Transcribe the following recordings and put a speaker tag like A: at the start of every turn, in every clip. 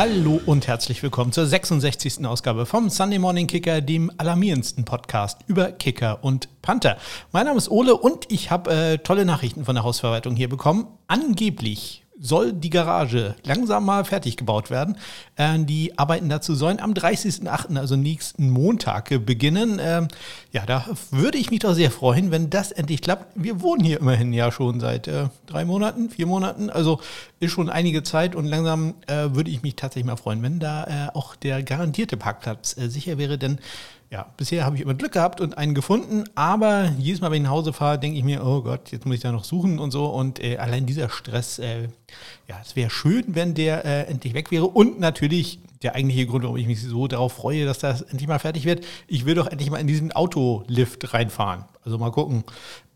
A: Hallo und herzlich willkommen zur 66. Ausgabe vom Sunday Morning Kicker, dem alarmierendsten Podcast über Kicker und Panther. Mein Name ist Ole und ich habe äh, tolle Nachrichten von der Hausverwaltung hier bekommen. Angeblich soll die Garage langsam mal fertig gebaut werden. Äh, die Arbeiten dazu sollen am 30.08., also nächsten Montag, beginnen. Ähm, ja, da würde ich mich doch sehr freuen, wenn das endlich klappt. Wir wohnen hier immerhin ja schon seit äh, drei Monaten, vier Monaten, also ist schon einige Zeit und langsam äh, würde ich mich tatsächlich mal freuen, wenn da äh, auch der garantierte Parkplatz äh, sicher wäre, denn ja, bisher habe ich immer Glück gehabt und einen gefunden, aber jedes Mal, wenn ich nach Hause fahre, denke ich mir, oh Gott, jetzt muss ich da noch suchen und so. Und äh, allein dieser Stress, äh, ja, es wäre schön, wenn der äh, endlich weg wäre. Und natürlich der eigentliche Grund, warum ich mich so darauf freue, dass das endlich mal fertig wird. Ich will doch endlich mal in diesen Autolift reinfahren. Also mal gucken,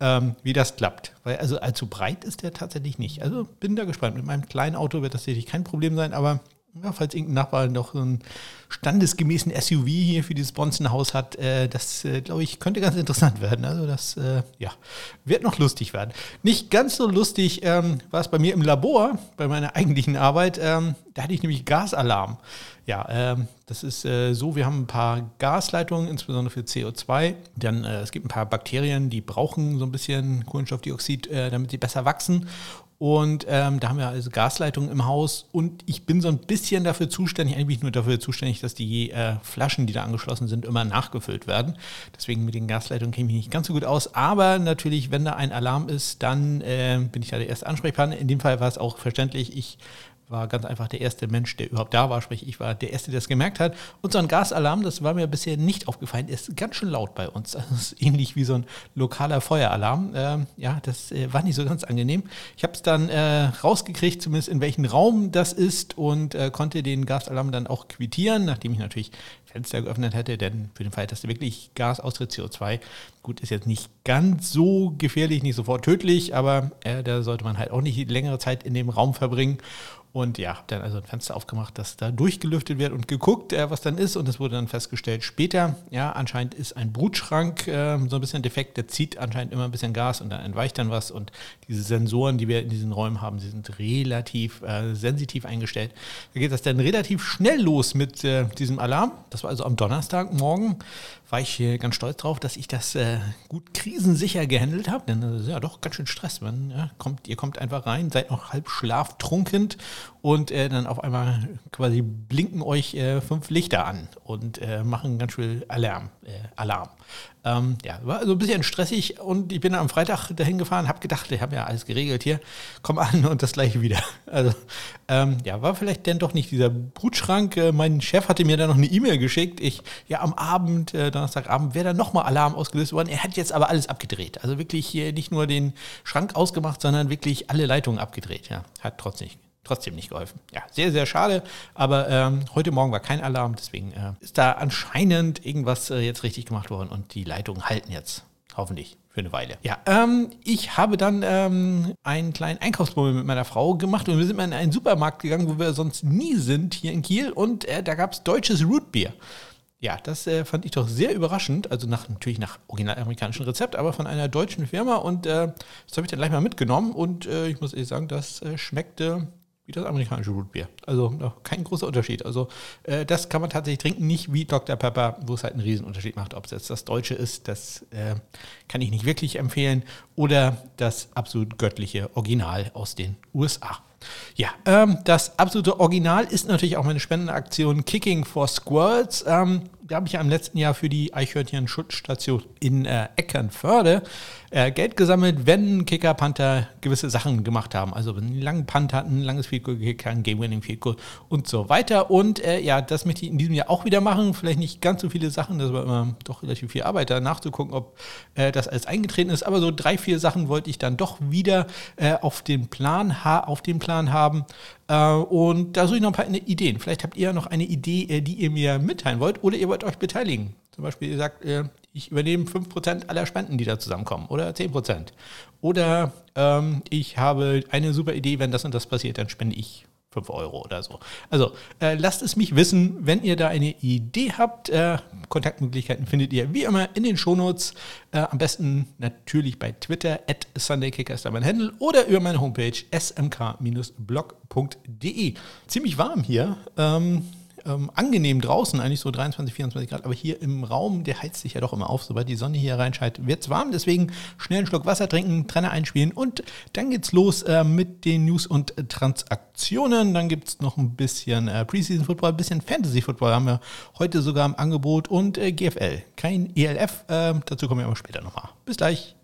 A: ähm, wie das klappt. Weil also allzu breit ist der tatsächlich nicht. Also bin da gespannt. Mit meinem kleinen Auto wird das sicherlich kein Problem sein, aber ja, falls irgendein Nachbar noch so einen standesgemäßen SUV hier für dieses Bronzenhaus hat, äh, das, äh, glaube ich, könnte ganz interessant werden. Also das, äh, ja, wird noch lustig werden. Nicht ganz so lustig ähm, war es bei mir im Labor, bei meiner eigentlichen Arbeit. Ähm, da hatte ich nämlich Gasalarm. Ja, ähm, das ist äh, so, wir haben ein paar Gasleitungen, insbesondere für CO2. Dann, äh, es gibt ein paar Bakterien, die brauchen so ein bisschen Kohlenstoffdioxid, äh, damit sie besser wachsen. Und ähm, da haben wir also Gasleitungen im Haus und ich bin so ein bisschen dafür zuständig, eigentlich nur dafür zuständig, dass die äh, Flaschen, die da angeschlossen sind, immer nachgefüllt werden. Deswegen mit den Gasleitungen kenne ich nicht ganz so gut aus. Aber natürlich, wenn da ein Alarm ist, dann äh, bin ich da der erste Ansprechpartner. In dem Fall war es auch verständlich. Ich war ganz einfach der erste Mensch, der überhaupt da war, sprich ich war der Erste, der es gemerkt hat. Und so ein Gasalarm, das war mir bisher nicht aufgefallen, ist ganz schön laut bei uns. Das ist ähnlich wie so ein lokaler Feueralarm. Ähm, ja, das äh, war nicht so ganz angenehm. Ich habe es dann äh, rausgekriegt, zumindest in welchem Raum das ist und äh, konnte den Gasalarm dann auch quittieren, nachdem ich natürlich Fenster geöffnet hätte, denn für den Fall, dass wirklich Gas austritt, CO2, gut, ist jetzt nicht ganz so gefährlich, nicht sofort tödlich, aber äh, da sollte man halt auch nicht längere Zeit in dem Raum verbringen. Und ja, habe dann also ein Fenster aufgemacht, dass da durchgelüftet wird und geguckt, äh, was dann ist. Und es wurde dann festgestellt später, ja, anscheinend ist ein Brutschrank äh, so ein bisschen defekt. Der zieht anscheinend immer ein bisschen Gas und dann entweicht dann was. Und diese Sensoren, die wir in diesen Räumen haben, die sind relativ äh, sensitiv eingestellt. Da geht das dann relativ schnell los mit äh, diesem Alarm. Das war also am Donnerstagmorgen war ich ganz stolz drauf, dass ich das gut krisensicher gehandelt habe. Denn das ist ja doch ganz schön Stress. Man ja, kommt, ihr kommt einfach rein, seid noch halb schlaftrunkend und äh, dann auf einmal quasi blinken euch äh, fünf Lichter an und äh, machen ganz schön Alarm. Äh, Alarm. Ähm, ja, war also ein bisschen stressig und ich bin am Freitag dahin gefahren, habe gedacht, ich habe ja alles geregelt hier, komm an und das gleiche wieder. Also ähm, ja, war vielleicht denn doch nicht dieser Brutschrank. Äh, mein Chef hatte mir dann noch eine E-Mail geschickt. Ich, ja, am Abend, äh, Donnerstagabend, wäre dann nochmal Alarm ausgelöst worden. Er hat jetzt aber alles abgedreht. Also wirklich hier nicht nur den Schrank ausgemacht, sondern wirklich alle Leitungen abgedreht. Ja, hat trotzdem trotzdem nicht geholfen. Ja, sehr, sehr schade. Aber ähm, heute Morgen war kein Alarm, deswegen äh, ist da anscheinend irgendwas äh, jetzt richtig gemacht worden und die Leitungen halten jetzt. Hoffentlich für eine Weile. Ja, ähm, ich habe dann ähm, einen kleinen Einkaufsbummel mit meiner Frau gemacht und wir sind mal in einen Supermarkt gegangen, wo wir sonst nie sind, hier in Kiel. Und äh, da gab es deutsches Rootbier. Ja, das äh, fand ich doch sehr überraschend. Also nach, natürlich nach original amerikanischen Rezept, aber von einer deutschen Firma. Und äh, das habe ich dann gleich mal mitgenommen. Und äh, ich muss ehrlich sagen, das äh, schmeckte wie das amerikanische Rootbier. Also kein großer Unterschied. Also äh, das kann man tatsächlich trinken, nicht wie Dr. Pepper, wo es halt einen Riesenunterschied macht. Ob es jetzt das Deutsche ist, das äh, kann ich nicht wirklich empfehlen. Oder das absolut göttliche Original aus den USA. Ja, ähm, das absolute Original ist natürlich auch meine Spendenaktion Kicking for Squirrels. Ähm, da habe ich ja im letzten Jahr für die Eichhörnchen-Schutzstation in äh, Eckernförde äh, Geld gesammelt, wenn Kicker Panther gewisse Sachen gemacht haben. Also einen langen Punt hatten, langes Field Goal gekickt, ein Game-Winning Field und so weiter. Und äh, ja, das möchte ich in diesem Jahr auch wieder machen. Vielleicht nicht ganz so viele Sachen, das war immer doch relativ viel Arbeit, da nachzugucken, ob äh, das alles eingetreten ist. Aber so drei, vier Sachen wollte ich dann doch wieder äh, auf den Plan, auf den Plan haben. Äh, und da suche ich noch ein paar Ideen. Vielleicht habt ihr noch eine Idee, äh, die ihr mir mitteilen wollt oder ihr wollt euch beteiligen. Zum Beispiel, ihr sagt, äh, ich übernehme 5% aller Spenden, die da zusammenkommen oder 10%. Oder ähm, ich habe eine super Idee, wenn das und das passiert, dann spende ich 5 Euro oder so. Also äh, lasst es mich wissen, wenn ihr da eine Idee habt. Äh, Kontaktmöglichkeiten findet ihr wie immer in den Shownotes. Äh, am besten natürlich bei Twitter, at SundayKicker ist da mein Handle oder über meine Homepage smk-blog.de. Ziemlich warm hier. Ähm, ähm, angenehm draußen, eigentlich so 23, 24 Grad, aber hier im Raum, der heizt sich ja doch immer auf. Sobald die Sonne hier reinscheint, wird es warm. Deswegen schnell einen Schluck Wasser trinken, Trenner einspielen und dann geht's los äh, mit den News und Transaktionen. Dann gibt es noch ein bisschen äh, Preseason Football, ein bisschen Fantasy Football haben wir heute sogar im Angebot und äh, GFL. Kein ELF, äh, dazu kommen wir aber später nochmal. Bis gleich.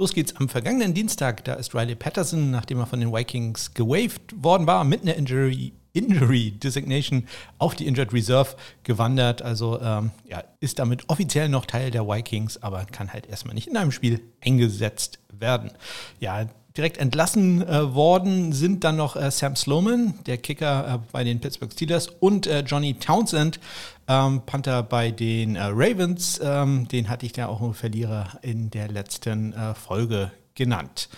A: Los geht's am vergangenen Dienstag. Da ist Riley Patterson, nachdem er von den Vikings gewaved worden war, mit einer Injury, Injury Designation auf die Injured Reserve gewandert. Also ähm, ja, ist damit offiziell noch Teil der Vikings, aber kann halt erstmal nicht in einem Spiel eingesetzt werden. Ja, direkt entlassen äh, worden sind dann noch äh, Sam Sloman, der Kicker äh, bei den Pittsburgh Steelers, und äh, Johnny Townsend, ähm, Panther bei den äh, Ravens. Ähm, den hatte ich ja auch einen Verlierer in der letzten äh, Folge genannt.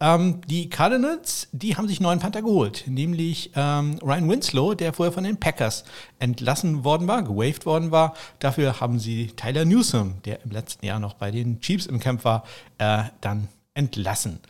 A: Ähm, die Cardinals, die haben sich neuen Panther geholt, nämlich ähm, Ryan Winslow, der vorher von den Packers entlassen worden war, gewaved worden war. Dafür haben sie Tyler Newsom, der im letzten Jahr noch bei den Chiefs im Camp war, dann entlassen.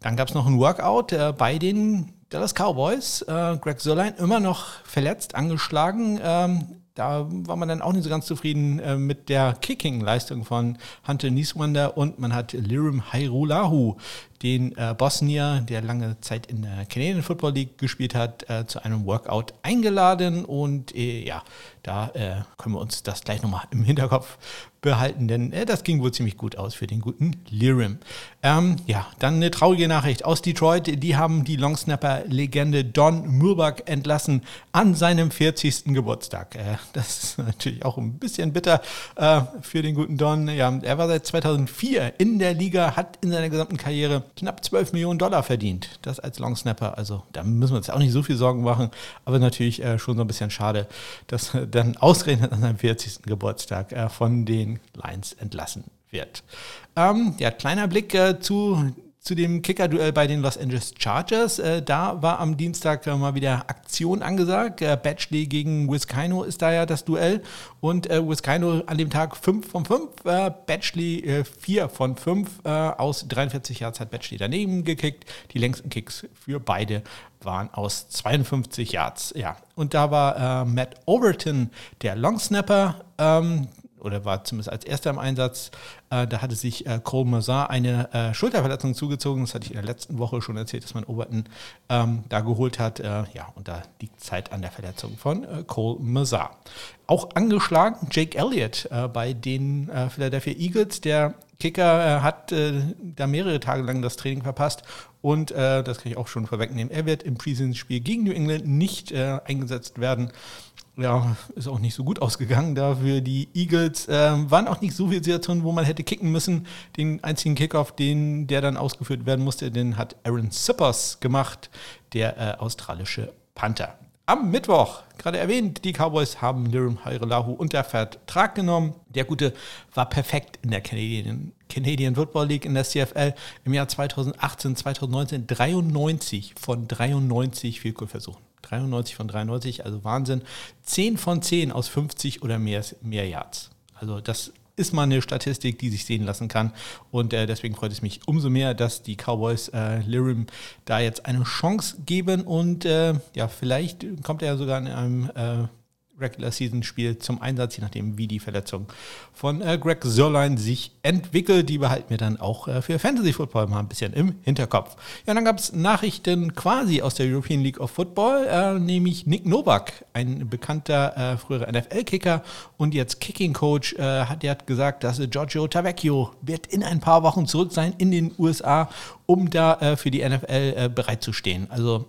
A: Dann gab es noch ein Workout äh, bei den Dallas Cowboys. Äh, Greg Sörlein immer noch verletzt, angeschlagen. Ähm, da war man dann auch nicht so ganz zufrieden äh, mit der Kicking-Leistung von Hunter Nieswander. Und man hat Lirim Hairulahu, den äh, Bosnier, der lange Zeit in der Canadian Football League gespielt hat, äh, zu einem Workout eingeladen. Und äh, ja, da äh, können wir uns das gleich nochmal im Hinterkopf behalten, denn äh, das ging wohl ziemlich gut aus für den guten Lirim. Ähm, ja, dann eine traurige Nachricht aus Detroit. Die haben die Longsnapper-Legende Don Murbach entlassen an seinem 40. Geburtstag. Äh, das ist natürlich auch ein bisschen bitter äh, für den guten Don. Ja, er war seit 2004 in der Liga, hat in seiner gesamten Karriere knapp 12 Millionen Dollar verdient. Das als Longsnapper. Also da müssen wir uns auch nicht so viel Sorgen machen, aber natürlich äh, schon so ein bisschen schade, dass dann ausgerechnet an seinem 40. Geburtstag äh, von den Lions entlassen wird. Ähm, ja, kleiner Blick äh, zu zu dem Kicker-Duell bei den Los Angeles Chargers. Äh, da war am Dienstag äh, mal wieder Aktion angesagt. Äh, Batchley gegen Wiskino ist da ja das Duell. Und äh, Wiskino an dem Tag 5 von 5, äh, Batchley 4 äh, von 5. Äh, aus 43 Yards hat Batchley daneben gekickt. Die längsten Kicks für beide waren aus 52 Yards. Ja, und da war Matt Overton, der Longsnapper. Ähm, oder war zumindest als erster im Einsatz. Äh, da hatte sich äh, Cole Mazar eine äh, Schulterverletzung zugezogen. Das hatte ich in der letzten Woche schon erzählt, dass man Overton ähm, da geholt hat. Äh, ja, und da liegt Zeit an der Verletzung von äh, Cole Mazar. Auch angeschlagen Jake Elliott äh, bei den Philadelphia Eagles. Der Kicker hat da mehrere Tage lang das Training verpasst und das kann ich auch schon vorwegnehmen. Er wird im Preseason-Spiel gegen New England nicht eingesetzt werden ja, ist auch nicht so gut ausgegangen. Dafür die Eagles äh, waren auch nicht so viel Situationen, wo man hätte kicken müssen. Den einzigen Kickoff, den, der dann ausgeführt werden musste, den hat Aaron Sippers gemacht, der äh, australische Panther. Am Mittwoch, gerade erwähnt, die Cowboys haben Lirim Hairelahu unter Vertrag genommen. Der Gute war perfekt in der Canadian, Canadian Football League in der CFL im Jahr 2018, 2019 93 von 93 Vielkohlversuchen. 93 von 93, also Wahnsinn. 10 von 10 aus 50 oder mehr, mehr Yards. Also das ist mal eine Statistik, die sich sehen lassen kann. Und äh, deswegen freut es mich umso mehr, dass die Cowboys äh, Lirim da jetzt eine Chance geben. Und äh, ja, vielleicht kommt er sogar in einem äh, Regular Season Spiel zum Einsatz, je nachdem, wie die Verletzung von äh, Greg Sörlein sich entwickelt. Die behalten wir dann auch äh, für Fantasy Football mal ein bisschen im Hinterkopf. Ja, dann gab es Nachrichten quasi aus der European League of Football, äh, nämlich Nick Novak, ein bekannter äh, früherer NFL-Kicker und jetzt Kicking-Coach, äh, hat, hat gesagt, dass Giorgio Tavecchio wird in ein paar Wochen zurück sein in den USA um da äh, für die NFL äh, bereitzustehen. Also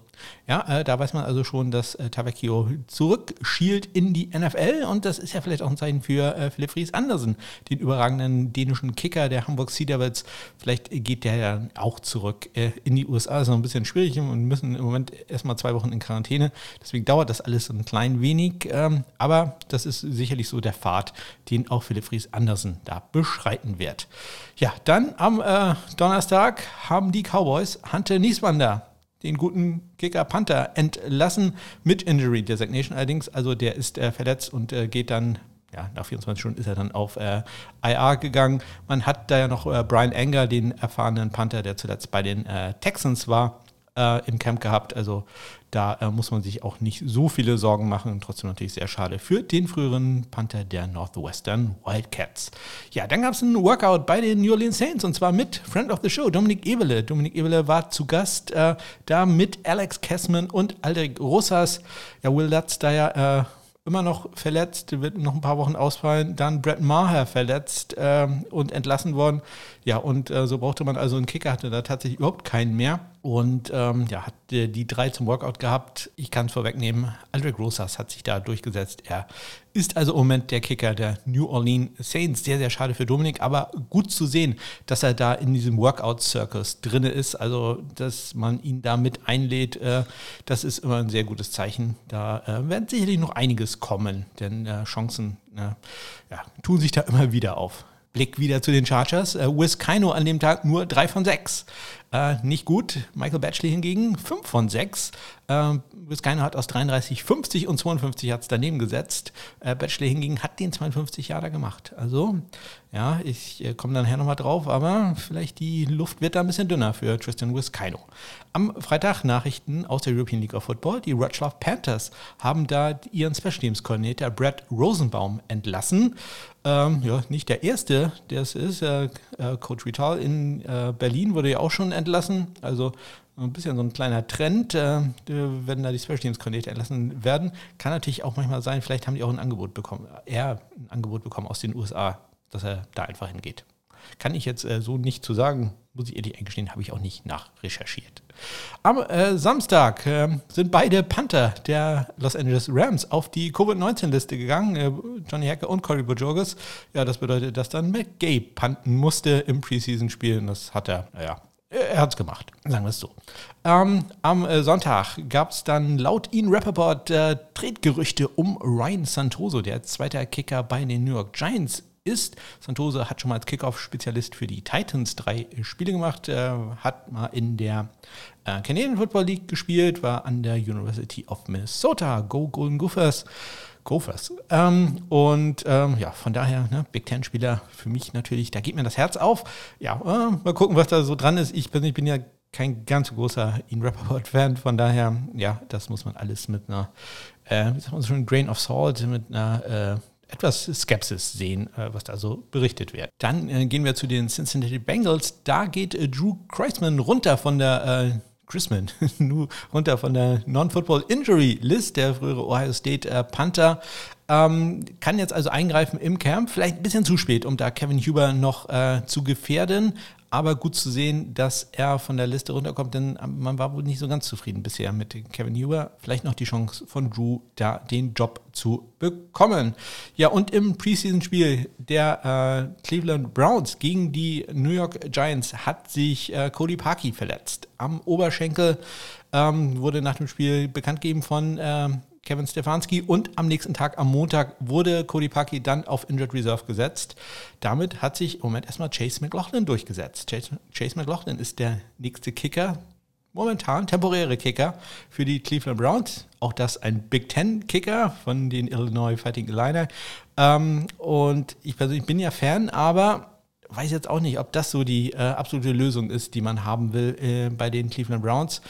A: ja, äh, da weiß man also schon, dass äh, Tavecchio zurückschielt in die NFL und das ist ja vielleicht auch ein Zeichen für äh, Philipp Fries Andersen, den überragenden dänischen Kicker der Hamburg Sea Devils. Vielleicht geht der ja auch zurück äh, in die USA. Das ist noch ein bisschen schwierig und müssen im Moment erstmal zwei Wochen in Quarantäne. Deswegen dauert das alles ein klein wenig. Ähm, aber das ist sicherlich so der Pfad, den auch Philipp Fries Andersen da beschreiten wird. Ja, dann am äh, Donnerstag haben die Cowboys Hunter Nieswander den guten Kicker Panther entlassen mit Injury Designation allerdings. Also der ist äh, verletzt und äh, geht dann, ja, nach 24 Stunden ist er dann auf äh, IR gegangen. Man hat da ja noch äh, Brian Anger, den erfahrenen Panther, der zuletzt bei den äh, Texans war, äh, im Camp gehabt. Also da äh, muss man sich auch nicht so viele Sorgen machen. Trotzdem natürlich sehr schade für den früheren Panther der Northwestern Wildcats. Ja, dann gab es einen Workout bei den New Orleans Saints und zwar mit Friend of the Show, Dominik Evele. Dominik Evele war zu Gast äh, da mit Alex Kessman und Aldrich Rosas. Ja, Will Lutz da ja äh, immer noch verletzt, wird noch ein paar Wochen ausfallen. Dann Brett Maher verletzt ähm, und entlassen worden. Ja, und äh, so brauchte man also einen Kicker, hatte da tatsächlich überhaupt keinen mehr. Und ähm, ja, hat äh, die drei zum Workout gehabt. Ich kann es vorwegnehmen, Aldrich Rosas hat sich da durchgesetzt. Er ist also im Moment der Kicker der New Orleans Saints. Sehr, sehr schade für Dominik, aber gut zu sehen, dass er da in diesem Workout-Circus drin ist. Also, dass man ihn da mit einlädt, äh, das ist immer ein sehr gutes Zeichen. Da äh, werden sicherlich noch einiges kommen, denn äh, Chancen äh, ja, tun sich da immer wieder auf. Blick wieder zu den Chargers. Äh, Wiz Kino an dem Tag nur 3 von 6. Äh, nicht gut. Michael Batchley hingegen 5 von 6. Äh, Wiz Kino hat aus 33 50 und 52 hat es daneben gesetzt. Äh, Batchley hingegen hat den 52 Jahre gemacht. Also, ja, ich äh, komme dann nachher nochmal drauf, aber vielleicht die Luft wird da ein bisschen dünner für Tristan Wiz Kino. Am Freitag Nachrichten aus der European League of Football. Die Wroclaw Panthers haben da ihren Special Teams Koordinator Brad Rosenbaum entlassen. Ähm, ja, nicht der erste, der es ist. Äh, äh, Coach Vital in äh, Berlin wurde ja auch schon entlassen. Also ein bisschen so ein kleiner Trend, äh, wenn da die Special Teams Koordinator entlassen werden. Kann natürlich auch manchmal sein, vielleicht haben die auch ein Angebot bekommen, er ein Angebot bekommen aus den USA, dass er da einfach hingeht. Kann ich jetzt äh, so nicht zu sagen, muss ich ehrlich eingestehen, habe ich auch nicht nachrecherchiert. Am äh, Samstag äh, sind beide Panther der Los Angeles Rams auf die Covid-19-Liste gegangen. Äh, Johnny Hacker und Corey Bojorges. Ja, das bedeutet, dass dann McGay panten musste im Preseason-Spiel. Und das hat er, naja, er hat es gemacht, sagen wir es so. Ähm, am äh, Sonntag gab es dann laut Ian Rappaport äh, Tretgerüchte um Ryan Santoso, der zweite Kicker bei den New York Giants ist. Santoso hat schon mal als Kickoff-Spezialist für die Titans drei Spiele gemacht, äh, hat mal in der äh, Canadian Football League gespielt, war an der University of Minnesota, Go Golden Gophers. Gophers. Ähm, und ähm, ja, von daher, ne, Big Ten-Spieler für mich natürlich, da geht mir das Herz auf. Ja, äh, mal gucken, was da so dran ist. Ich persönlich bin ja kein ganz großer Ian Rappaport-Fan, von daher, ja, das muss man alles mit einer, äh, wie sagt man so schon, Grain of Salt, mit einer äh, etwas Skepsis sehen, äh, was da so berichtet wird. Dann äh, gehen wir zu den Cincinnati Bengals. Da geht äh, Drew Kreisman runter von der Chrisman, runter von der Non-Football Injury List, der frühere Ohio State äh, Panther. Ähm, kann jetzt also eingreifen im Camp, vielleicht ein bisschen zu spät, um da Kevin Huber noch äh, zu gefährden aber gut zu sehen, dass er von der Liste runterkommt, denn man war wohl nicht so ganz zufrieden bisher mit Kevin Huber. Vielleicht noch die Chance von Drew, da den Job zu bekommen. Ja, und im Preseason-Spiel der äh, Cleveland Browns gegen die New York Giants hat sich äh, Cody Parkey verletzt. Am Oberschenkel ähm, wurde nach dem Spiel bekannt gegeben von äh, Kevin Stefanski und am nächsten Tag, am Montag, wurde Cody Parkey dann auf Injured Reserve gesetzt. Damit hat sich im Moment erstmal Chase McLaughlin durchgesetzt. Chase, Chase McLaughlin ist der nächste Kicker, momentan temporäre Kicker für die Cleveland Browns. Auch das ein Big Ten Kicker von den Illinois Fighting Illini. Ähm, und ich persönlich bin ja Fan, aber weiß jetzt auch nicht, ob das so die äh, absolute Lösung ist, die man haben will äh, bei den Cleveland Browns.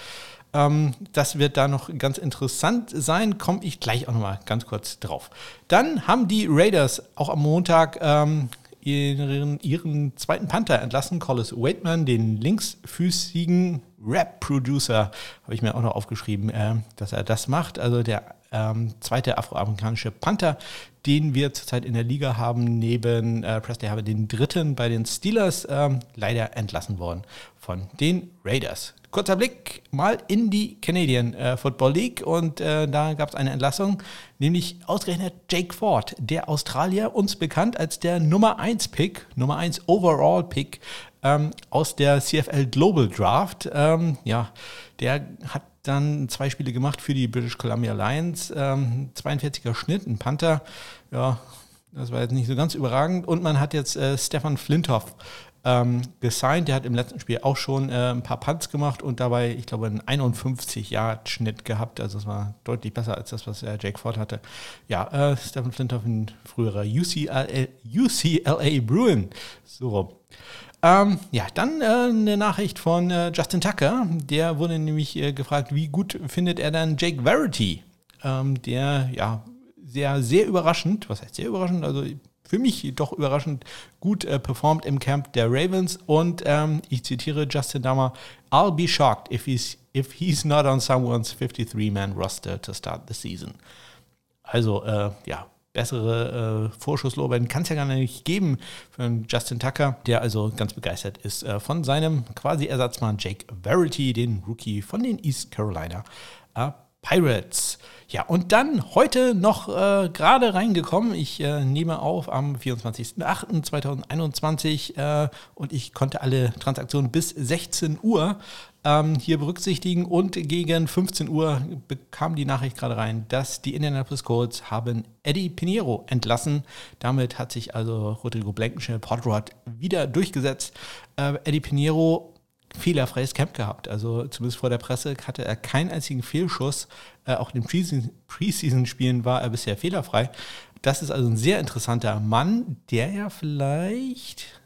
A: Ähm, das wird da noch ganz interessant sein, komme ich gleich auch nochmal ganz kurz drauf. Dann haben die Raiders auch am Montag ähm, ihren, ihren zweiten Panther entlassen, Collis Waitman, den linksfüßigen Rap-Producer, habe ich mir auch noch aufgeschrieben, äh, dass er das macht. Also der ähm, zweite afroamerikanische Panther, den wir zurzeit in der Liga haben. Neben äh, Presley wir den dritten bei den Steelers, ähm, leider entlassen worden von den Raiders. Kurzer Blick mal in die Canadian äh, Football League und äh, da gab es eine Entlassung, nämlich ausgerechnet Jake Ford, der Australier, uns bekannt als der Nummer 1 Pick, Nummer 1 Overall Pick ähm, aus der CFL Global Draft. Ähm, ja, der hat dann zwei Spiele gemacht für die British Columbia Lions, ähm, 42er Schnitt, ein Panther, ja, das war jetzt nicht so ganz überragend. Und man hat jetzt äh, Stefan Flintoff ähm, gesigned. Der hat im letzten Spiel auch schon äh, ein paar Punts gemacht und dabei, ich glaube, einen 51-Yard-Schnitt gehabt. Also es war deutlich besser als das, was äh, Jake Ford hatte. Ja, äh, Stephen Flintoff, ein früherer UCLA, UCLA Bruin. So rum. Ähm, ja, dann äh, eine Nachricht von äh, Justin Tucker. Der wurde nämlich äh, gefragt, wie gut findet er dann Jake Verity? Ähm, der, ja, sehr, sehr überraschend, was heißt sehr überraschend? Also für mich doch überraschend gut äh, performt im Camp der Ravens. Und ähm, ich zitiere Justin Dammer, I'll be shocked if he's, if he's not on someone's 53-man roster to start the season. Also, äh, ja, bessere äh, Vorschusslorbeeren kann es ja gar nicht geben für einen Justin Tucker, der also ganz begeistert ist äh, von seinem quasi Ersatzmann Jake Verity, den Rookie von den East Carolina äh, Pirates. Ja, und dann heute noch äh, gerade reingekommen. Ich äh, nehme auf am 24.08.2021 äh, und ich konnte alle Transaktionen bis 16 Uhr ähm, hier berücksichtigen und gegen 15 Uhr bekam die Nachricht gerade rein, dass die Indianapolis Colts haben Eddie Pinheiro entlassen. Damit hat sich also Rodrigo Blankenship Podrod wieder durchgesetzt. Äh, Eddie Pinheiro fehlerfreies Camp gehabt. Also zumindest vor der Presse hatte er keinen einzigen Fehlschuss. Äh, auch in den Preseason-Spielen war er bisher fehlerfrei. Das ist also ein sehr interessanter Mann, der ja vielleicht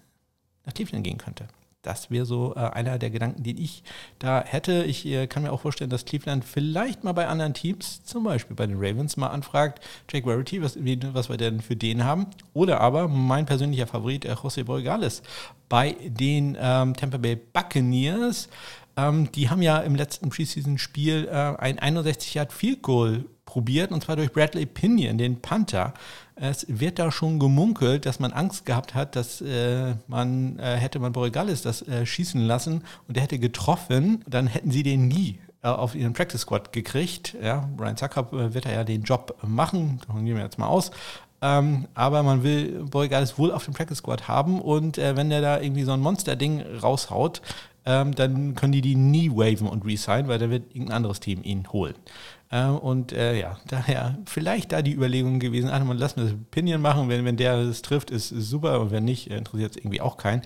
A: nach Cleveland gehen könnte. Das wäre so äh, einer der Gedanken, den ich da hätte. Ich äh, kann mir auch vorstellen, dass Cleveland vielleicht mal bei anderen Teams, zum Beispiel bei den Ravens, mal anfragt, Jake Verity, was, was wir denn für den haben. Oder aber mein persönlicher Favorit, äh, José Borgales, bei den ähm, Tampa Bay Buccaneers. Ähm, die haben ja im letzten Preseason-Spiel äh, ein 61 Yard Field Goal probiert, und zwar durch Bradley Pinion, den Panther. Es wird da schon gemunkelt, dass man Angst gehabt hat, dass äh, man äh, hätte man Borregalis das äh, schießen lassen und der hätte getroffen, dann hätten sie den nie äh, auf ihren Practice Squad gekriegt. Ja, Brian Zucker äh, wird ja den Job machen, davon gehen wir jetzt mal aus. Ähm, aber man will Borregalis wohl auf dem Practice Squad haben und äh, wenn der da irgendwie so ein Monster-Ding raushaut, ähm, dann können die die nie waven und resign, weil da wird irgendein anderes Team ihn holen. Äh, und äh, ja, daher vielleicht da die Überlegung gewesen, ach, man lassen wir das Pinion machen, wenn, wenn der es trifft, ist, super und wenn nicht, interessiert es irgendwie auch keinen.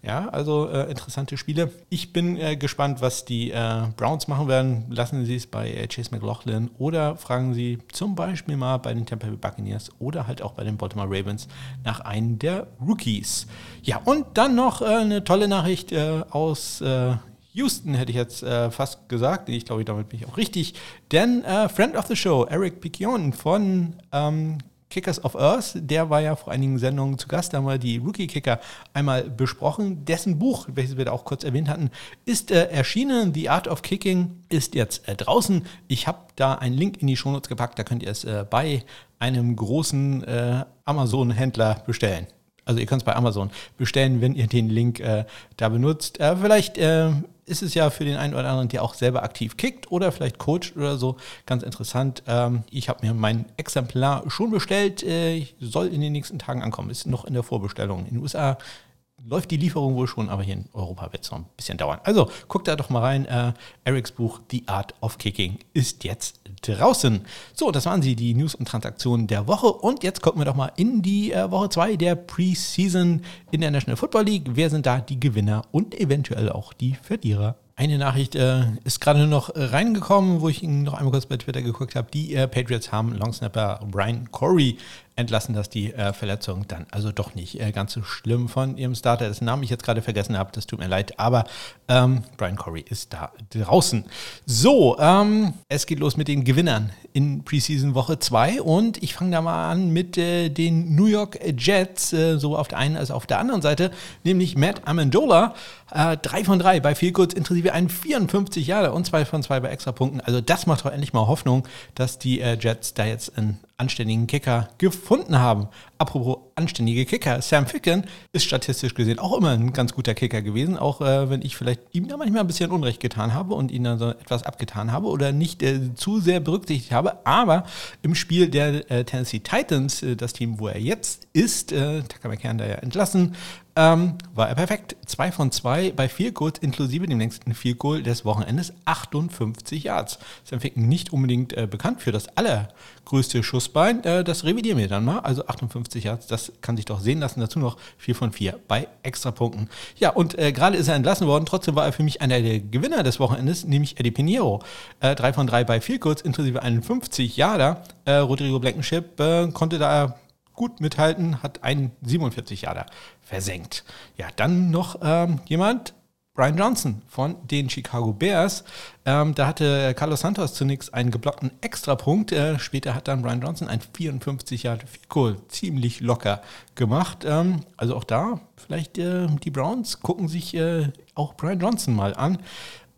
A: Ja, also äh, interessante Spiele. Ich bin äh, gespannt, was die äh, Browns machen werden. Lassen Sie es bei äh, Chase McLaughlin oder fragen Sie zum Beispiel mal bei den Tampa Bay Buccaneers oder halt auch bei den Baltimore Ravens nach einem der Rookies. Ja, und dann noch eine tolle Nachricht aus Houston hätte ich jetzt äh, fast gesagt. Ich glaube, damit bin ich auch richtig. Denn äh, Friend of the Show, Eric Piquion von ähm, Kickers of Earth, der war ja vor einigen Sendungen zu Gast. Da haben wir die Rookie-Kicker einmal besprochen. Dessen Buch, welches wir da auch kurz erwähnt hatten, ist äh, erschienen. The Art of Kicking ist jetzt äh, draußen. Ich habe da einen Link in die Shownotes gepackt. Da könnt ihr es äh, bei einem großen äh, Amazon-Händler bestellen. Also ihr könnt es bei Amazon bestellen, wenn ihr den Link äh, da benutzt. Äh, vielleicht ist es ja für den einen oder anderen, der auch selber aktiv kickt oder vielleicht coacht oder so, ganz interessant. Ähm, ich habe mir mein Exemplar schon bestellt, äh, soll in den nächsten Tagen ankommen, ist noch in der Vorbestellung. In den USA läuft die Lieferung wohl schon, aber hier in Europa wird es noch ein bisschen dauern. Also guckt da doch mal rein. Äh, Erics Buch The Art of Kicking ist jetzt draußen. So, das waren sie, die News und Transaktionen der Woche. Und jetzt gucken wir doch mal in die äh, Woche 2 der Preseason in der National Football League. Wer sind da die Gewinner und eventuell auch die Verlierer? Eine Nachricht äh, ist gerade noch reingekommen, wo ich noch einmal kurz bei Twitter geguckt habe. Die äh, Patriots haben Longsnapper Brian Corey entlassen, dass die äh, Verletzung dann also doch nicht äh, ganz so schlimm von ihrem Starter, dessen Namen ich jetzt gerade vergessen habe, das tut mir leid, aber ähm, Brian Corey ist da draußen. So, ähm, es geht los mit den Gewinnern in Preseason Woche 2 und ich fange da mal an mit äh, den New York Jets, äh, so auf der einen als auf der anderen Seite, nämlich Matt Amendola, äh, 3 von 3 bei viel kurz inklusive einen 54 Jahre und 2 von 2 bei Extrapunkten. Also das macht doch endlich mal Hoffnung, dass die äh, Jets da jetzt einen anständigen Kicker gefunden haben. Apropos anständige Kicker, Sam Ficken ist statistisch gesehen auch immer ein ganz guter Kicker gewesen, auch äh, wenn ich vielleicht ihm da manchmal ein bisschen Unrecht getan habe und ihn dann so etwas abgetan habe oder nicht äh, zu sehr berücksichtigt habe. Aber im Spiel der äh, Tennessee Titans, äh, das Team, wo er jetzt ist, äh, Tucker McCann da ja entlassen, ähm, war er perfekt. Zwei von zwei bei vier Goals, inklusive dem längsten vier Goal des Wochenendes, 58 Yards. Sam Ficken nicht unbedingt äh, bekannt für das allergrößte Schussbein. Äh, das revidieren wir dann mal. Also 58 Yards, das kann sich doch sehen lassen. Dazu noch vier von vier bei Extrapunkten. Ja, und äh, gerade ist er entlassen worden. Trotzdem war er für mich einer der Gewinner des Wochenendes, nämlich Eddie Pinheiro. Äh, drei von drei bei vier Goals, inklusive 51 Yarder. Äh, Rodrigo Blankenship äh, konnte da gut mithalten, hat einen 47 Jahre versenkt. Ja, dann noch ähm, jemand, Brian Johnson von den Chicago Bears. Ähm, da hatte Carlos Santos zunächst einen geblockten Extrapunkt. Äh, später hat dann Brian Johnson ein 54 Jahre Goal ziemlich locker gemacht. Ähm, also auch da, vielleicht äh, die Browns gucken sich äh, auch Brian Johnson mal an.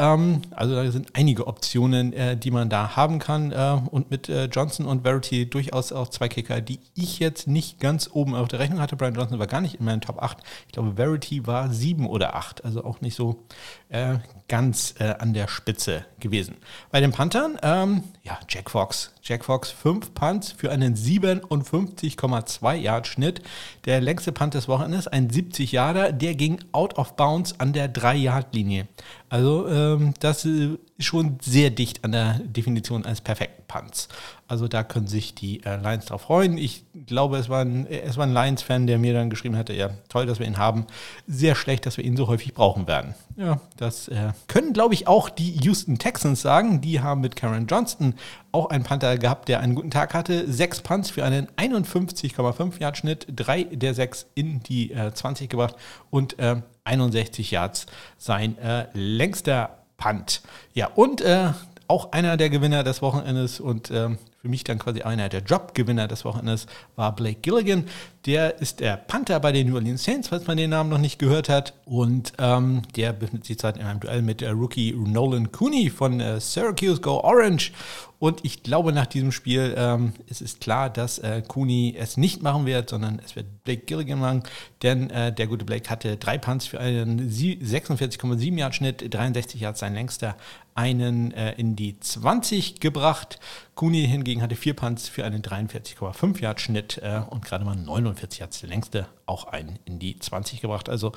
A: Ähm, also da sind einige Optionen, äh, die man da haben kann. Äh, und mit äh, Johnson und Verity durchaus auch zwei Kicker, die ich jetzt nicht ganz oben auf der Rechnung hatte. Brian Johnson war gar nicht in meinen Top 8. Ich glaube, Verity war 7 oder 8. Also auch nicht so äh, ganz äh, an der Spitze gewesen. Bei den Panthern, ähm, ja, Jack Fox. Jack Fox 5 Punts für einen 57,2 Yard Schnitt. Der längste Punt des Wochenendes, ein 70 Yarder, der ging out of bounds an der 3 Yard Linie. Also ähm, das ist schon sehr dicht an der Definition eines perfekten Punts. Also da können sich die äh, Lions drauf freuen. Ich glaube, es war ein, es war ein Lions-Fan, der mir dann geschrieben hatte, ja, toll, dass wir ihn haben. Sehr schlecht, dass wir ihn so häufig brauchen werden. Ja, das äh, können, glaube ich, auch die Houston Texans sagen. Die haben mit Karen Johnston auch einen Panther gehabt, der einen guten Tag hatte. Sechs Punts für einen 51,5 Yard Schnitt, drei der sechs in die äh, 20 gebracht und 61 äh, Yards sein äh, längster Punt. Ja, und äh, auch einer der Gewinner des Wochenendes und ähm, für mich dann quasi einer der Jobgewinner des Wochenendes war Blake Gilligan. Der ist der Panther bei den New Orleans Saints, falls man den Namen noch nicht gehört hat. Und ähm, der befindet sich zurzeit in einem Duell mit der Rookie Nolan Cooney von äh, Syracuse Go Orange. Und ich glaube, nach diesem Spiel ähm, es ist klar, dass äh, Cooney es nicht machen wird, sondern es wird Blake Gilligan machen. Denn äh, der gute Blake hatte drei Punts für einen 46,7 Yard Schnitt, 63 Yards sein längster, einen äh, in die 20 gebracht. Cooney hingegen hatte vier Punts für einen 43,5 Yard Schnitt äh, und gerade mal 49 Yards der längste auch einen in die 20 gebracht. Also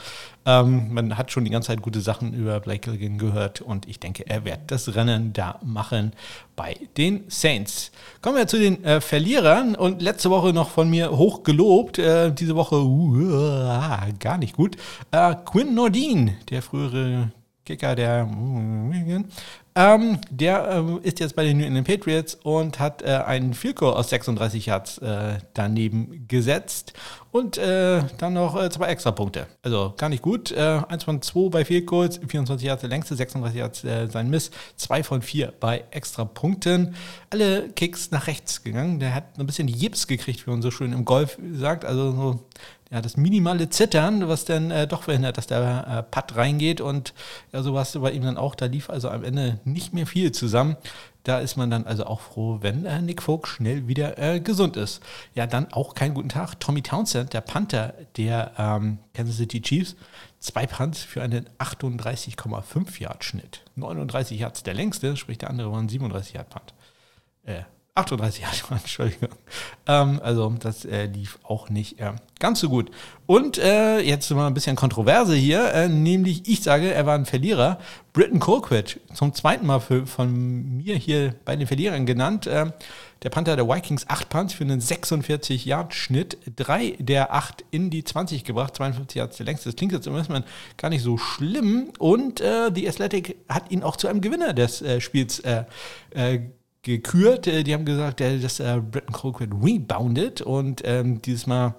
A: ähm, man hat schon die ganze Zeit gute Sachen über Blake Gilligan gehört und ich denke, er wird das Rennen da machen bei den Saints. Kommen wir zu den äh, Verlierern und letzte Woche noch von mir hoch gelobt, äh, diese Woche uh, gar nicht gut. Äh, Quinn Nordin, der frühere Kicker der ähm, der ähm, ist jetzt bei den New England Patriots und hat äh, einen Field Goal aus 36 Yards äh, daneben gesetzt und äh, dann noch äh, zwei extra Punkte. Also gar nicht gut. Äh, eins von zwei bei Field Goals, 24 Yards der längste, 36 Yards äh, sein Miss, zwei von vier bei extra Punkten. Alle Kicks nach rechts gegangen. Der hat ein bisschen Jips gekriegt, wie man so schön im Golf sagt. Also so ja, das minimale Zittern, was dann äh, doch verhindert, dass der äh, Putt reingeht und ja, sowas bei ihm dann auch, da lief also am Ende nicht mehr viel zusammen. Da ist man dann also auch froh, wenn äh, Nick Folk schnell wieder äh, gesund ist. Ja, dann auch keinen guten Tag. Tommy Townsend, der Panther der ähm, Kansas City Chiefs, zwei Punts für einen 38,5 Yard Schnitt. 39 Yards der längste, sprich der andere war ein 37 Yard Punt. Äh, 38 Jahre, Entschuldigung. Ähm, also das äh, lief auch nicht äh, ganz so gut. Und äh, jetzt mal ein bisschen Kontroverse hier, äh, nämlich ich sage, er war ein Verlierer. Britton Colquitt, zum zweiten Mal für, von mir hier bei den Verlierern genannt. Äh, der Panther der Vikings, 8 Punts für einen 46-Yard-Schnitt, drei der 8 in die 20 gebracht, 52 Yards der längste. Das klingt jetzt im Mal gar nicht so schlimm. Und äh, die Athletic hat ihn auch zu einem Gewinner des Spiels gekürt. Äh, die haben gesagt, dass äh, Britton Colquitt rebounded und ähm, dieses Mal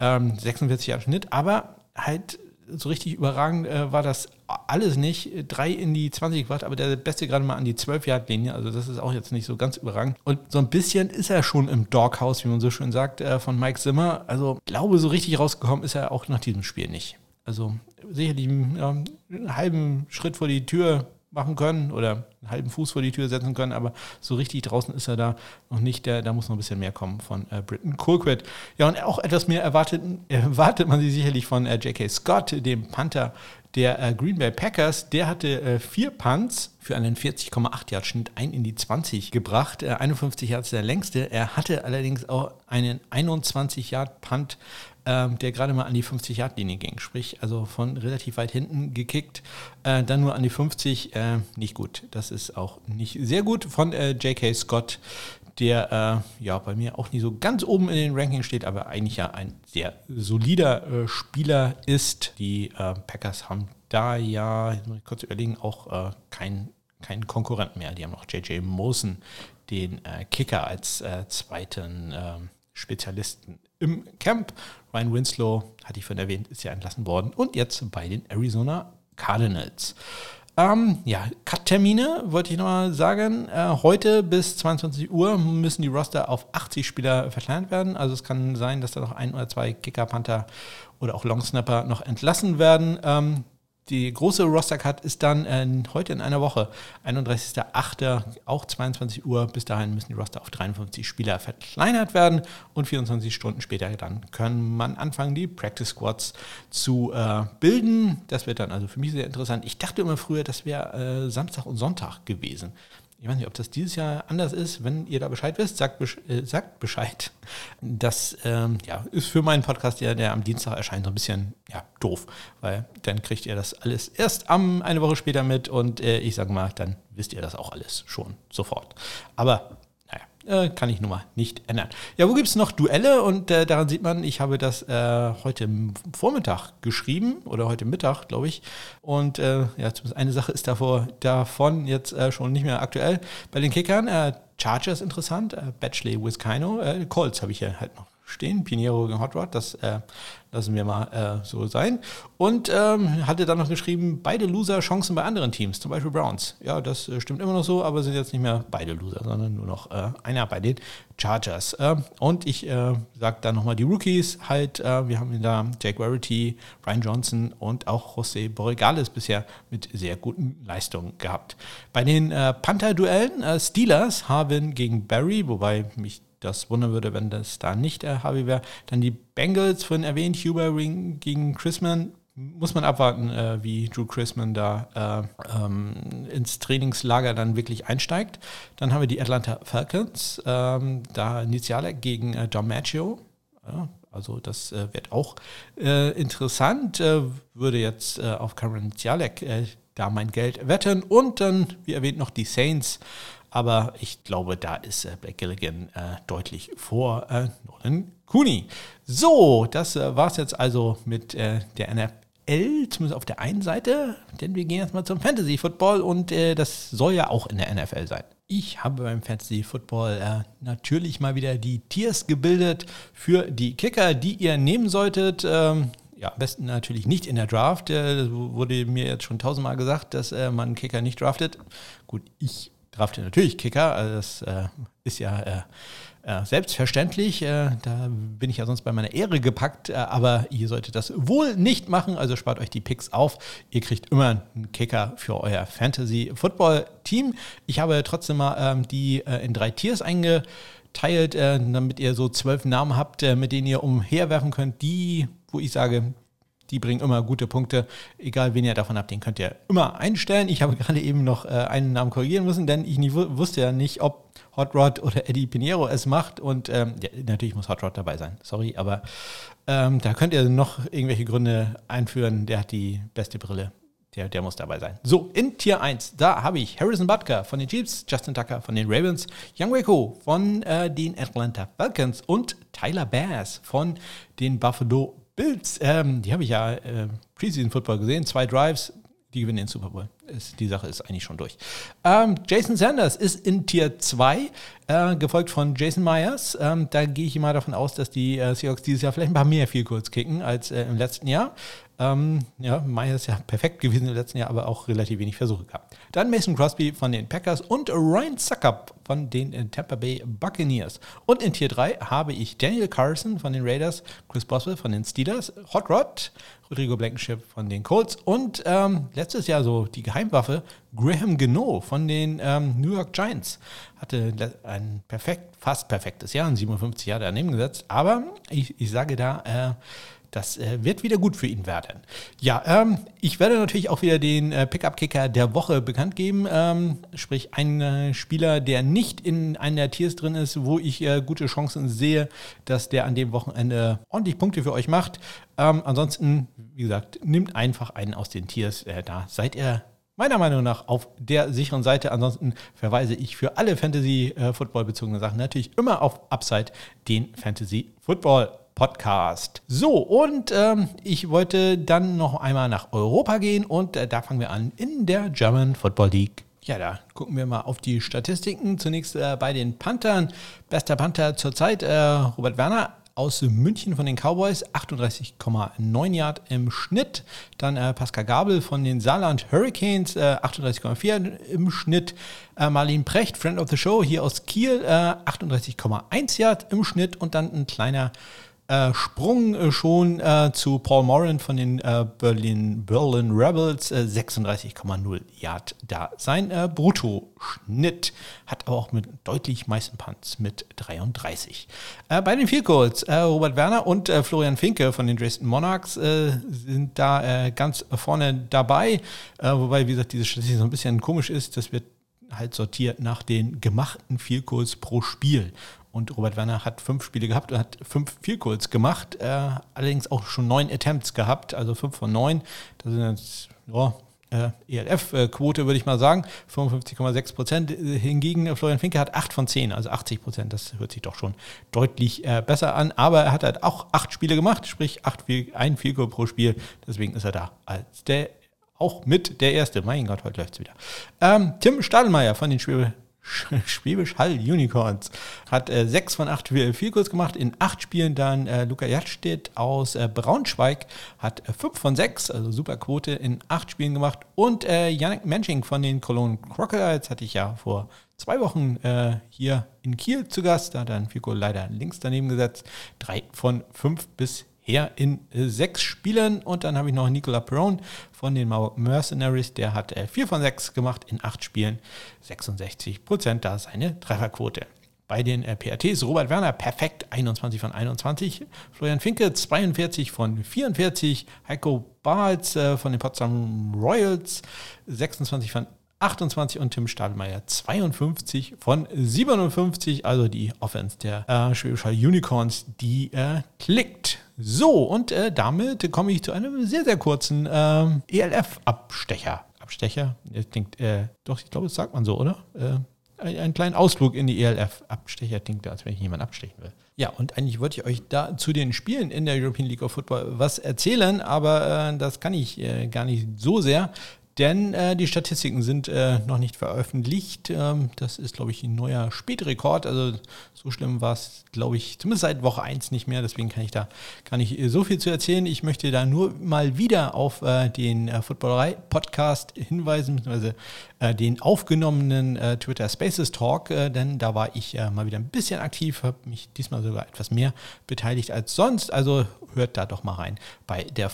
A: ähm, 46 Jahre Schnitt, aber halt so richtig überragend äh, war das alles nicht. Drei in die 20 gebracht, aber der Beste gerade mal an die 12-Yard-Linie. Also das ist auch jetzt nicht so ganz überragend. Und so ein bisschen ist er schon im Doghouse, wie man so schön sagt, äh, von Mike Zimmer. Also glaube, so richtig rausgekommen ist er auch nach diesem Spiel nicht. Also sicherlich ja, einen halben Schritt vor die Tür machen können oder einen halben Fuß vor die Tür setzen können, aber so richtig draußen ist er da noch nicht. Der, da muss noch ein bisschen mehr kommen von äh, Britton Colquitt. Ja, und auch etwas mehr erwartet, erwartet man sich sicherlich von äh, J.K. Scott, dem Panther der äh, Green Bay Packers. Der hatte äh, vier Punts für einen 40,8 Yard Schnitt ein in die 20 gebracht. 51 äh, Yards der längste. Er hatte allerdings auch einen 21 Yard Punt ähm, der gerade mal an die 50-Yard-Linie ging. Sprich, also von relativ weit hinten gekickt, äh, dann nur an die 50. Äh, nicht gut. Das ist auch nicht sehr gut von äh, J.K. Scott, der äh, ja bei mir auch nicht so ganz oben in den Rankings steht, aber eigentlich ja ein sehr solider äh, Spieler ist. Die äh, Packers haben da ja, kurz überlegen, auch keinen kein Konkurrent mehr. Die haben noch J.J. Mosen, den Kicker, als zweiten ähm, Spezialisten im Camp. Ryan Winslow, hatte ich von erwähnt, ist ja entlassen worden. Und jetzt bei den Arizona Cardinals. Ähm, ja, Cut-Termine wollte ich nochmal sagen. Äh, heute bis 22 Uhr müssen die Roster auf 80 Spieler verkleinert werden. Also es kann sein, dass da noch ein oder zwei Kicker, Panther oder auch Longsnapper noch entlassen werden. Ähm, die große Roster-Cut ist dann äh, heute in einer Woche, 31.08., auch 22 Uhr. Bis dahin müssen die Roster auf 53 Spieler verkleinert werden und 24 Stunden später dann kann man anfangen, die Practice Squads zu äh, bilden. Das wird dann also für mich sehr interessant. Ich dachte immer früher, das wäre äh, Samstag und Sonntag gewesen. Ich weiß nicht, ob das dieses Jahr anders ist. Wenn ihr da Bescheid wisst, sagt, äh, sagt Bescheid. Das ähm, ja, ist für meinen Podcast, der, der am Dienstag erscheint, so ein bisschen ja, doof, weil dann kriegt ihr das alles erst am, eine Woche später mit und äh, ich sage mal, dann wisst ihr das auch alles schon sofort. Aber äh, kann ich nun mal nicht ändern. Ja, wo gibt es noch Duelle? Und äh, daran sieht man, ich habe das äh, heute Vormittag geschrieben oder heute Mittag, glaube ich. Und äh, ja, zumindest eine Sache ist davor, davon jetzt äh, schon nicht mehr aktuell. Bei den Kickern, Chargers interessant, äh, Batchley, Wiscano, Colts habe ich ja halt noch stehen, Pinheiro gegen Hot Rod, das lassen wir mal äh, so sein. Und ähm, hatte dann noch geschrieben, beide Loser Chancen bei anderen Teams, zum Beispiel Browns. Ja, das äh, stimmt immer noch so, aber sind jetzt nicht mehr beide Loser, sondern nur noch äh, einer bei den Chargers. Ähm, und ich äh, sage dann nochmal die Rookies halt, äh, wir haben da Jake Verity, Brian Johnson und auch José Borregales bisher mit sehr guten Leistungen gehabt. Bei den Panther-Duellen, Steelers haben gegen Barry, wobei mich das wundern würde, wenn das da nicht der Harvey wäre. Dann die Bengals, vorhin erwähnt, Huber Ring gegen Chrisman. Muss man abwarten, äh, wie Drew Chrisman da äh, ähm, ins Trainingslager dann wirklich einsteigt. Dann haben wir die Atlanta Falcons, ähm, da Nizialek gegen äh, John Maggio. Ja, also das äh, wird auch äh, interessant. Äh, würde jetzt auf Cameron Nizialek da mein Geld wetten. Und dann, wie erwähnt, noch die Saints aber ich glaube, da ist äh, Blake Gilligan äh, deutlich vor äh, Nolan Cooney. So, das äh, war es jetzt also mit äh, der NFL, zumindest auf der einen Seite, denn wir gehen jetzt mal zum Fantasy Football und äh, das soll ja auch in der NFL sein. Ich habe beim Fantasy Football äh, natürlich mal wieder die Tiers gebildet für die Kicker, die ihr nehmen solltet. Ähm, ja, am besten natürlich nicht in der Draft. Das wurde mir jetzt schon tausendmal gesagt, dass äh, man Kicker nicht draftet. Gut, ich drafte natürlich Kicker. Also das äh, ist ja äh, äh, selbstverständlich. Äh, da bin ich ja sonst bei meiner Ehre gepackt. Äh, aber ihr solltet das wohl nicht machen. Also spart euch die Picks auf. Ihr kriegt immer einen Kicker für euer Fantasy-Football-Team. Ich habe trotzdem mal ähm, die in drei Tiers eingeteilt, damit ihr so zwölf Namen habt, mit denen ihr umherwerfen könnt, die, wo ich sage, die bringen immer gute Punkte. Egal, wen ihr davon habt, den könnt ihr immer einstellen. Ich habe gerade eben noch äh, einen Namen korrigieren müssen, denn ich nie, wusste ja nicht, ob Hot Rod oder Eddie Pinheiro es macht. Und ähm, ja, natürlich muss Hot Rod dabei sein. Sorry, aber ähm, da könnt ihr noch irgendwelche Gründe einführen. Der hat die beste Brille. Der, der muss dabei sein. So, in Tier 1, da habe ich Harrison Butker von den Chiefs, Justin Tucker von den Ravens, Young Waco von äh, den Atlanta Falcons und Tyler Bass von den Buffalo Bills, ähm, die habe ich ja äh, Preseason Football gesehen, zwei Drives, die gewinnen den Super Bowl. ist, die Sache ist eigentlich schon durch. Ähm, Jason Sanders ist in Tier 2, äh, gefolgt von Jason Myers. Ähm, da gehe ich mal davon aus, dass die äh, Seahawks dieses Jahr vielleicht ein paar mehr viel kurz kicken als äh, im letzten Jahr. Ähm, ja, Myers ist ja perfekt gewesen im letzten Jahr, aber auch relativ wenig Versuche gehabt. Dann Mason Crosby von den Packers und Ryan Suckup von den äh, Tampa Bay Buccaneers. Und in Tier 3 habe ich Daniel Carson von den Raiders, Chris Boswell von den Steelers, Hot Rod, Rodrigo Blankenship von den Colts und ähm, letztes Jahr so die Geheimwaffe Graham Geno von den ähm, New York Giants. Hatte ein perfekt, fast perfektes Jahr, ein 57 Jahre daneben gesetzt, aber ich, ich sage da, äh, das äh, wird wieder gut für ihn werden. Ja, ähm, ich werde natürlich auch wieder den äh, Pickup-Kicker der Woche bekannt geben. Ähm, sprich, ein äh, Spieler, der nicht in einer der Tiers drin ist, wo ich äh, gute Chancen sehe, dass der an dem Wochenende ordentlich Punkte für euch macht. Ähm, ansonsten, wie gesagt, nimmt einfach einen aus den Tiers. Äh, da seid ihr meiner Meinung nach auf der sicheren Seite. Ansonsten verweise ich für alle Fantasy-Football-bezogene äh, Sachen natürlich immer auf Upside, den Fantasy-Football. Podcast. So, und ähm, ich wollte dann noch einmal nach Europa gehen und äh, da fangen wir an in der German Football League. Ja, da gucken wir mal auf die Statistiken. Zunächst äh, bei den Panthern. Bester Panther zurzeit, äh, Robert Werner aus München von den Cowboys, 38,9 Yard im Schnitt. Dann äh, Pascal Gabel von den Saarland Hurricanes, äh, 38,4 im Schnitt. Äh, Marlene Precht, Friend of the Show, hier aus Kiel, äh, 38,1 Yard im Schnitt. Und dann ein kleiner äh, Sprung äh, schon äh, zu Paul Moran von den äh, Berlin, Berlin Rebels, 36,0 äh, Yard da. Sein äh, Bruttoschnitt hat aber auch mit deutlich meisten Punts mit 33. bei den Field Goals, Robert Werner und Florian Finke von den Dresden Monarchs sind da ganz vorne dabei. wobei, wie gesagt, diese Statistik so ein bisschen komisch ist. Das wird halt sortiert nach den gemachten Field Goals pro Spiel. Und Robert Werner hat fünf Spiele gehabt und hat fünf Field Goals gemacht, äh, allerdings auch schon neun Attempts gehabt, also fünf von neun. Das sind jetzt, ja, äh, ELF-Quote, würde ich mal sagen, 55,6 Prozent. Hingegen äh, Florian Finke hat 8 von 10, also 80 Prozent. Das hört sich doch schon deutlich äh, besser an. Aber er hat halt auch acht Spiele gemacht, sprich acht, ein Field pro Spiel. Deswegen ist er da als der auch mit der Erste. Mein Gott, heute läuft es wieder. Ähm, Tim Stadelmeier von den Schwäbisch Schwäbisch Hall Unicorns hat äh, sechs von acht Vielkurs gemacht. In acht Spielen dann äh, Luca Jatstedt aus äh, Braunschweig hat äh, fünf von sechs, also super Quote, in acht Spielen gemacht. Und äh, Yannick Mensching von den Cologne Crocodiles hatte ich ja vor zwei Wochen äh, hier in Kiel zu Gast. Da hat er ein Vielkurs leider links daneben gesetzt. Drei von fünf bis her in äh, sechs Spielen. Und dann habe ich noch Nicola Perone von den Mercenaries. Der hat äh, vier von sechs gemacht in acht Spielen. 66 Prozent, da seine Trefferquote. Bei den äh, PRTs Robert Werner perfekt 21 von 21, Florian Finke 42 von 44, Heiko äh, von den Potsdam Royals 26 von 28 und Tim Stadelmeier 52 von 57. Also die Offense der äh, Schwäbischer Unicorns, die äh, klickt. So, und äh, damit komme ich zu einem sehr, sehr kurzen ähm, ELF-Abstecher. Abstecher? Ich denke, äh, doch, ich glaube, das sagt man so, oder? Äh, einen kleinen Ausflug in die ELF. Abstecher klingt, als wenn ich jemanden abstechen will. Ja, und eigentlich wollte ich euch da zu den Spielen in der European League of Football was erzählen, aber äh, das kann ich äh, gar nicht so sehr, denn äh, die Statistiken sind äh, noch nicht veröffentlicht. Ähm, das ist, glaube ich, ein neuer Spätrekord. Also so schlimm war es, glaube ich, zumindest seit Woche 1 nicht mehr. Deswegen kann ich da gar nicht so viel zu erzählen. Ich möchte da nur mal wieder auf äh, den äh, Footballerei-Podcast hinweisen, beziehungsweise äh, den aufgenommenen äh, Twitter Spaces Talk, denn da war ich mal wieder ein bisschen aktiv, habe mich diesmal sogar etwas mehr beteiligt als sonst. Also hört da doch mal rein bei der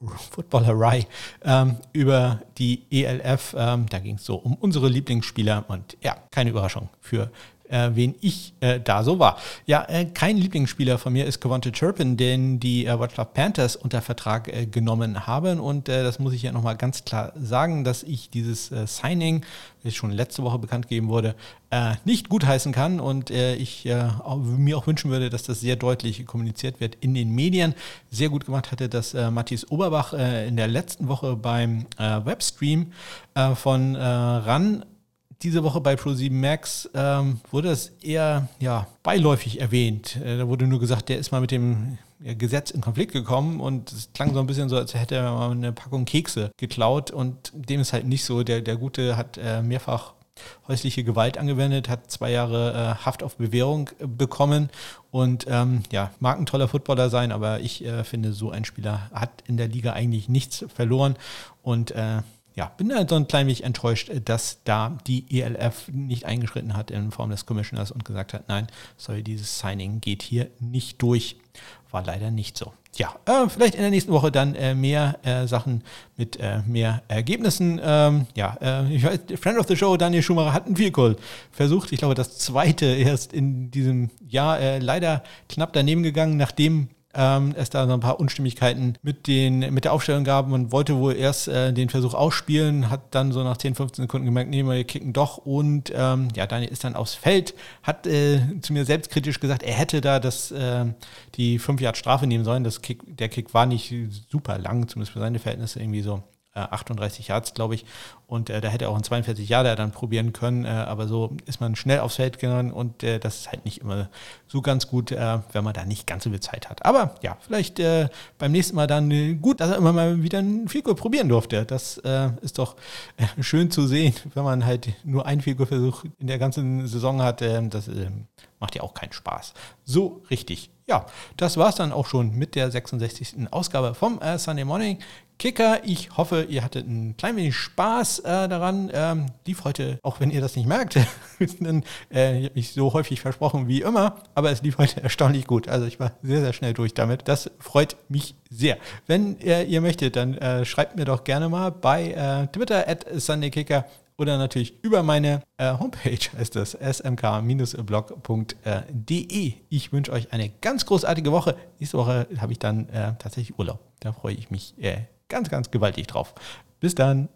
A: Footballer Footballerei ähm, über die ELF. Ähm, da ging es so um unsere Lieblingsspieler und ja, keine Überraschung für äh, wen ich äh, da so war. Ja, äh, kein Lieblingsspieler von mir ist Kevonte Turpin, den die äh, Wroclaw Panthers unter Vertrag äh, genommen haben. Und äh, das muss ich ja nochmal ganz klar sagen, dass ich dieses äh, Signing, das schon letzte Woche bekannt gegeben wurde, nicht gutheißen kann. Und ich mir auch wünschen würde, dass das sehr deutlich kommuniziert wird in den Medien. Sehr gut gemacht hatte das Matthias Oberbach in der letzten Woche beim Webstream von RAN diese Woche bei Pro7 Max ähm, wurde es eher ja, beiläufig erwähnt. Äh, da wurde nur gesagt, der ist mal mit dem Gesetz in Konflikt gekommen und es klang so ein bisschen so, als hätte er mal eine Packung Kekse geklaut und dem ist halt nicht so. Der, der Gute hat äh, mehrfach häusliche Gewalt angewendet, hat zwei Jahre äh, Haft auf Bewährung äh, bekommen und ähm, ja, mag ein toller Footballer sein, aber ich äh, finde, so ein Spieler hat in der Liga eigentlich nichts verloren und äh, ja, bin da so ein klein wenig enttäuscht, dass da die ELF nicht eingeschritten hat in Form des Commissioners und gesagt hat, nein, sorry, dieses Signing geht hier nicht durch. War leider nicht so. Ja, äh, vielleicht in der nächsten Woche dann äh, mehr äh, Sachen mit äh, mehr Ergebnissen. Ähm, ja, äh, ich weiß, Friend of the Show, Daniel Schumacher, hat ein Vielkohl versucht. Ich glaube, das zweite erst in diesem Jahr äh, leider knapp daneben gegangen, nachdem ähm, es da so ein paar Unstimmigkeiten mit, den, mit der Aufstellung gab. Man wollte wohl erst äh, den Versuch ausspielen, hat dann so nach 10, 15 Sekunden gemerkt, nee, wir kicken doch. Und ähm, ja, Daniel ist dann aufs Feld, hat äh, zu mir selbstkritisch gesagt, er hätte da das, äh, die 5 Yard Strafe nehmen sollen. Das Kick, der Kick war nicht super lang, zumindest für seine Verhältnisse irgendwie so 38 äh, Yards, glaube ich. Und äh, da hätte er auch ein 42 Jahre dann probieren können. Äh, aber so ist man schnell aufs Feld gegangen und äh, das ist halt nicht immer so ganz gut, äh, wenn man da nicht ganz so viel Zeit hat. Aber ja, vielleicht äh, beim nächsten Mal dann gut, dass er immer mal wieder ein Figur probieren durfte. Das ist doch schön zu sehen, wenn man halt nur einen Figurversuch in der ganzen Saison hat. das macht ja auch keinen Spaß. So richtig. Ja, das war es dann auch schon mit der 66. Ausgabe vom Sunday Morning. Kicker. Ich hoffe, ihr hattet ein klein wenig Spaß äh, daran. Ähm, lief heute, auch wenn ihr das nicht merkt, dann, äh, ich habe mich so häufig versprochen wie immer, aber es lief heute erstaunlich gut. Also ich war sehr, sehr schnell durch damit. Das freut mich sehr. Wenn äh, ihr möchtet, dann äh, schreibt mir doch gerne mal bei äh, Twitter at SundayKicker oder natürlich über meine äh, Homepage heißt das smk-blog.de. Ich wünsche euch eine ganz großartige Woche. Nächste Woche habe ich dann äh, tatsächlich Urlaub. Da freue ich mich äh, ganz, ganz gewaltig drauf. Bis dann.